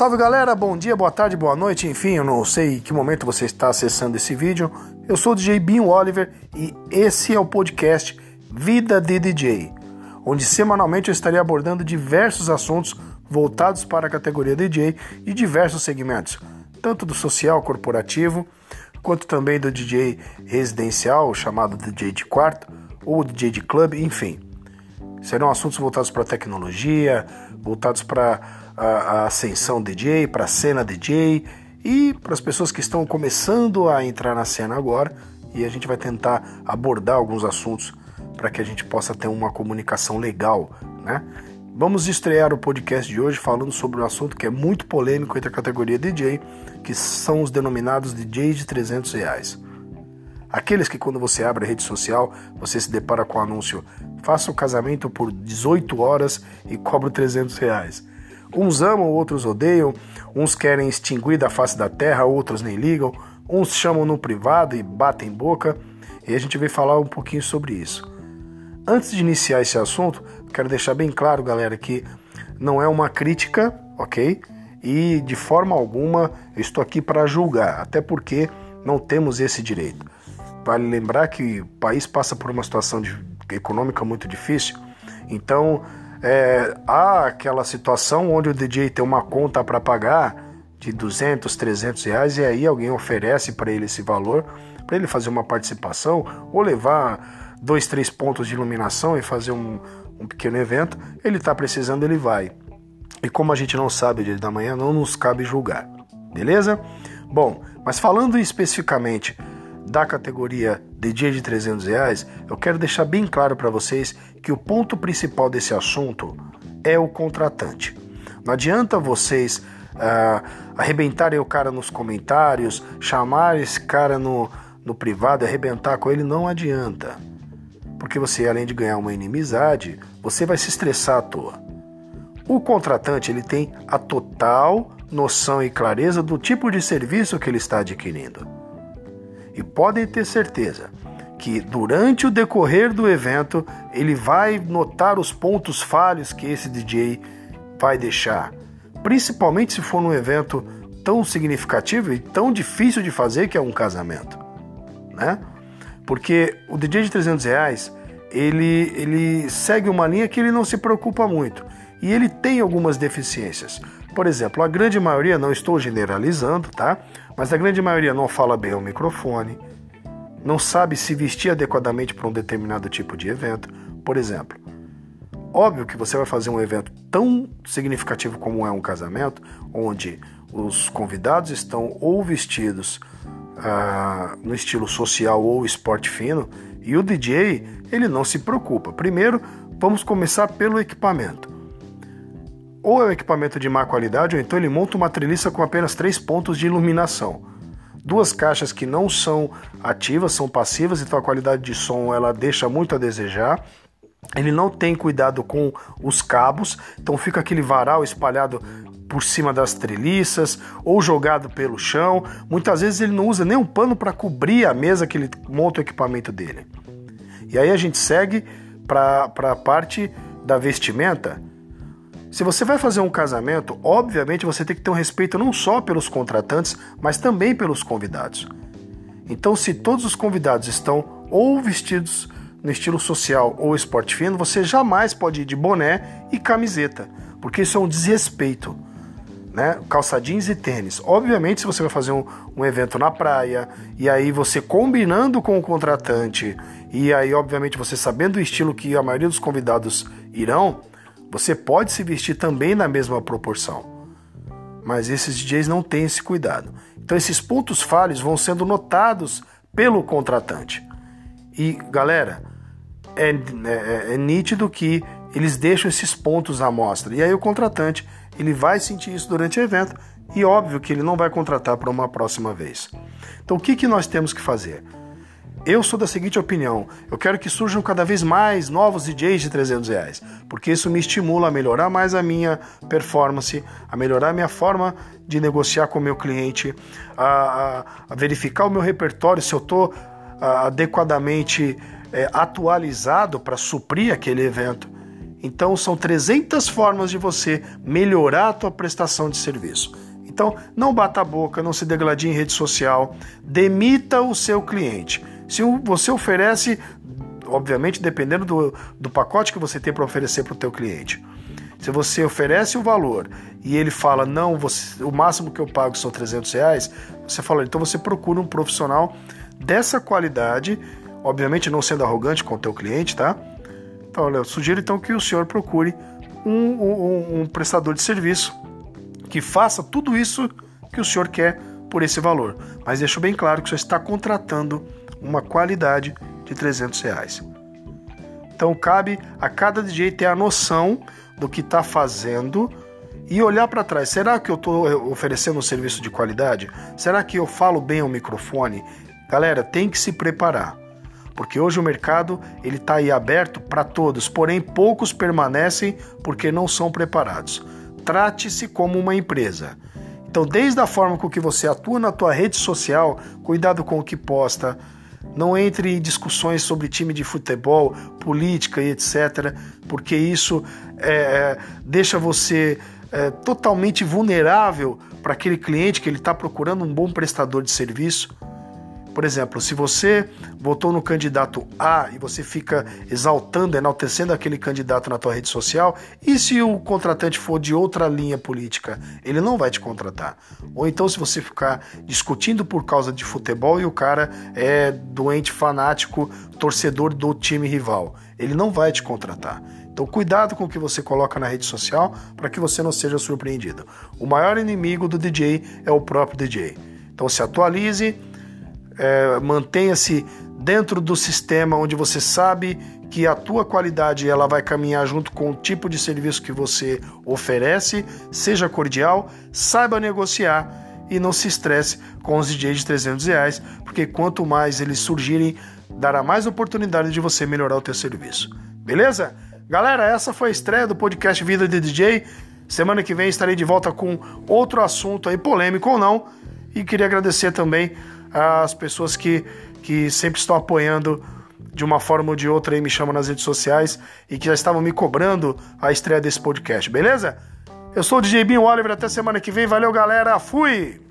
Salve galera, bom dia, boa tarde, boa noite, enfim, eu não sei que momento você está acessando esse vídeo. Eu sou o DJ Binho Oliver e esse é o podcast Vida de DJ, onde semanalmente eu estarei abordando diversos assuntos voltados para a categoria DJ e diversos segmentos, tanto do social corporativo, quanto também do DJ residencial, chamado DJ de quarto, ou DJ de clube, enfim. Serão assuntos voltados para tecnologia, voltados para a, a ascensão DJ, para a cena DJ e para as pessoas que estão começando a entrar na cena agora. E a gente vai tentar abordar alguns assuntos para que a gente possa ter uma comunicação legal, né? Vamos estrear o podcast de hoje falando sobre um assunto que é muito polêmico entre a categoria DJ, que são os denominados DJs de 300 reais. Aqueles que quando você abre a rede social, você se depara com o anúncio faça o casamento por 18 horas e cobro 300 reais. Uns amam, outros odeiam, uns querem extinguir da face da terra, outros nem ligam, uns chamam no privado e batem boca, e a gente veio falar um pouquinho sobre isso. Antes de iniciar esse assunto, quero deixar bem claro, galera, que não é uma crítica, ok? E de forma alguma eu estou aqui para julgar, até porque não temos esse direito. Vale lembrar que o país passa por uma situação de, econômica muito difícil, então é, há aquela situação onde o DJ tem uma conta para pagar de 200, 300 reais e aí alguém oferece para ele esse valor para ele fazer uma participação ou levar dois, três pontos de iluminação e fazer um, um pequeno evento. Ele está precisando, ele vai. E como a gente não sabe o dia da manhã, não nos cabe julgar, beleza? Bom, mas falando especificamente da categoria DJ de 300 reais, eu quero deixar bem claro para vocês que o ponto principal desse assunto é o contratante. Não adianta vocês uh, arrebentarem o cara nos comentários, chamar esse cara no, no privado arrebentar com ele, não adianta. Porque você, além de ganhar uma inimizade, você vai se estressar à toa. O contratante ele tem a total noção e clareza do tipo de serviço que ele está adquirindo. E podem ter certeza que durante o decorrer do evento ele vai notar os pontos falhos que esse DJ vai deixar, principalmente se for num evento tão significativo e tão difícil de fazer que é um casamento, né? Porque o DJ de 300 reais ele, ele segue uma linha que ele não se preocupa muito e ele tem algumas deficiências. Por exemplo, a grande maioria, não estou generalizando, tá? Mas a grande maioria não fala bem ao microfone, não sabe se vestir adequadamente para um determinado tipo de evento. Por exemplo, óbvio que você vai fazer um evento tão significativo como é um casamento, onde os convidados estão ou vestidos ah, no estilo social ou esporte fino, e o DJ ele não se preocupa. Primeiro, vamos começar pelo equipamento ou é um equipamento de má qualidade, ou então ele monta uma treliça com apenas três pontos de iluminação. Duas caixas que não são ativas, são passivas, então a qualidade de som ela deixa muito a desejar. Ele não tem cuidado com os cabos, então fica aquele varal espalhado por cima das treliças ou jogado pelo chão. Muitas vezes ele não usa nem um pano para cobrir a mesa que ele monta o equipamento dele. E aí a gente segue para a parte da vestimenta. Se você vai fazer um casamento, obviamente você tem que ter um respeito não só pelos contratantes, mas também pelos convidados. Então, se todos os convidados estão ou vestidos no estilo social ou esporte fino, você jamais pode ir de boné e camiseta, porque isso é um desrespeito. Né? Calça jeans e tênis. Obviamente, se você vai fazer um, um evento na praia, e aí você combinando com o contratante, e aí, obviamente, você sabendo o estilo que a maioria dos convidados irão, você pode se vestir também na mesma proporção. Mas esses DJs não têm esse cuidado. Então esses pontos falhos vão sendo notados pelo contratante. E galera, é, é, é nítido que eles deixam esses pontos à mostra. E aí o contratante ele vai sentir isso durante o evento e óbvio que ele não vai contratar para uma próxima vez. Então o que, que nós temos que fazer? Eu sou da seguinte opinião: eu quero que surjam cada vez mais novos DJs de 300 reais, porque isso me estimula a melhorar mais a minha performance, a melhorar a minha forma de negociar com o meu cliente, a, a, a verificar o meu repertório se eu estou adequadamente é, atualizado para suprir aquele evento. Então são 300 formas de você melhorar a tua prestação de serviço. Então não bata a boca, não se degladie em rede social, demita o seu cliente. Se você oferece, obviamente dependendo do, do pacote que você tem para oferecer para o teu cliente. Se você oferece o valor e ele fala, não, você, o máximo que eu pago são 300 reais, você fala, então você procura um profissional dessa qualidade, obviamente não sendo arrogante com o teu cliente, tá? Então, olha, eu sugiro então que o senhor procure um, um, um prestador de serviço que faça tudo isso que o senhor quer por esse valor. Mas deixo bem claro que o senhor está contratando uma qualidade de 300 reais. Então cabe a cada DJ ter a noção do que está fazendo e olhar para trás. Será que eu estou oferecendo um serviço de qualidade? Será que eu falo bem ao microfone? Galera, tem que se preparar porque hoje o mercado ele está aí aberto para todos, porém poucos permanecem porque não são preparados. Trate-se como uma empresa. Então, desde a forma com que você atua na tua rede social, cuidado com o que posta, não entre em discussões sobre time de futebol, política e etc., porque isso é, é deixa você é, totalmente vulnerável para aquele cliente que ele está procurando um bom prestador de serviço. Por exemplo, se você votou no candidato A e você fica exaltando, enaltecendo aquele candidato na tua rede social, e se o contratante for de outra linha política, ele não vai te contratar. Ou então se você ficar discutindo por causa de futebol e o cara é doente, fanático, torcedor do time rival, ele não vai te contratar. Então cuidado com o que você coloca na rede social para que você não seja surpreendido. O maior inimigo do DJ é o próprio DJ. Então se atualize, é, mantenha-se dentro do sistema onde você sabe que a tua qualidade ela vai caminhar junto com o tipo de serviço que você oferece, seja cordial, saiba negociar e não se estresse com os DJs de 300 reais, porque quanto mais eles surgirem, dará mais oportunidade de você melhorar o teu serviço. Beleza? Galera, essa foi a estreia do podcast Vida de DJ. Semana que vem estarei de volta com outro assunto aí, polêmico ou não. E queria agradecer também as pessoas que, que sempre estão apoiando de uma forma ou de outra e me chamam nas redes sociais e que já estavam me cobrando a estreia desse podcast, beleza? Eu sou o DJ Binho Oliver, até semana que vem. Valeu, galera. Fui!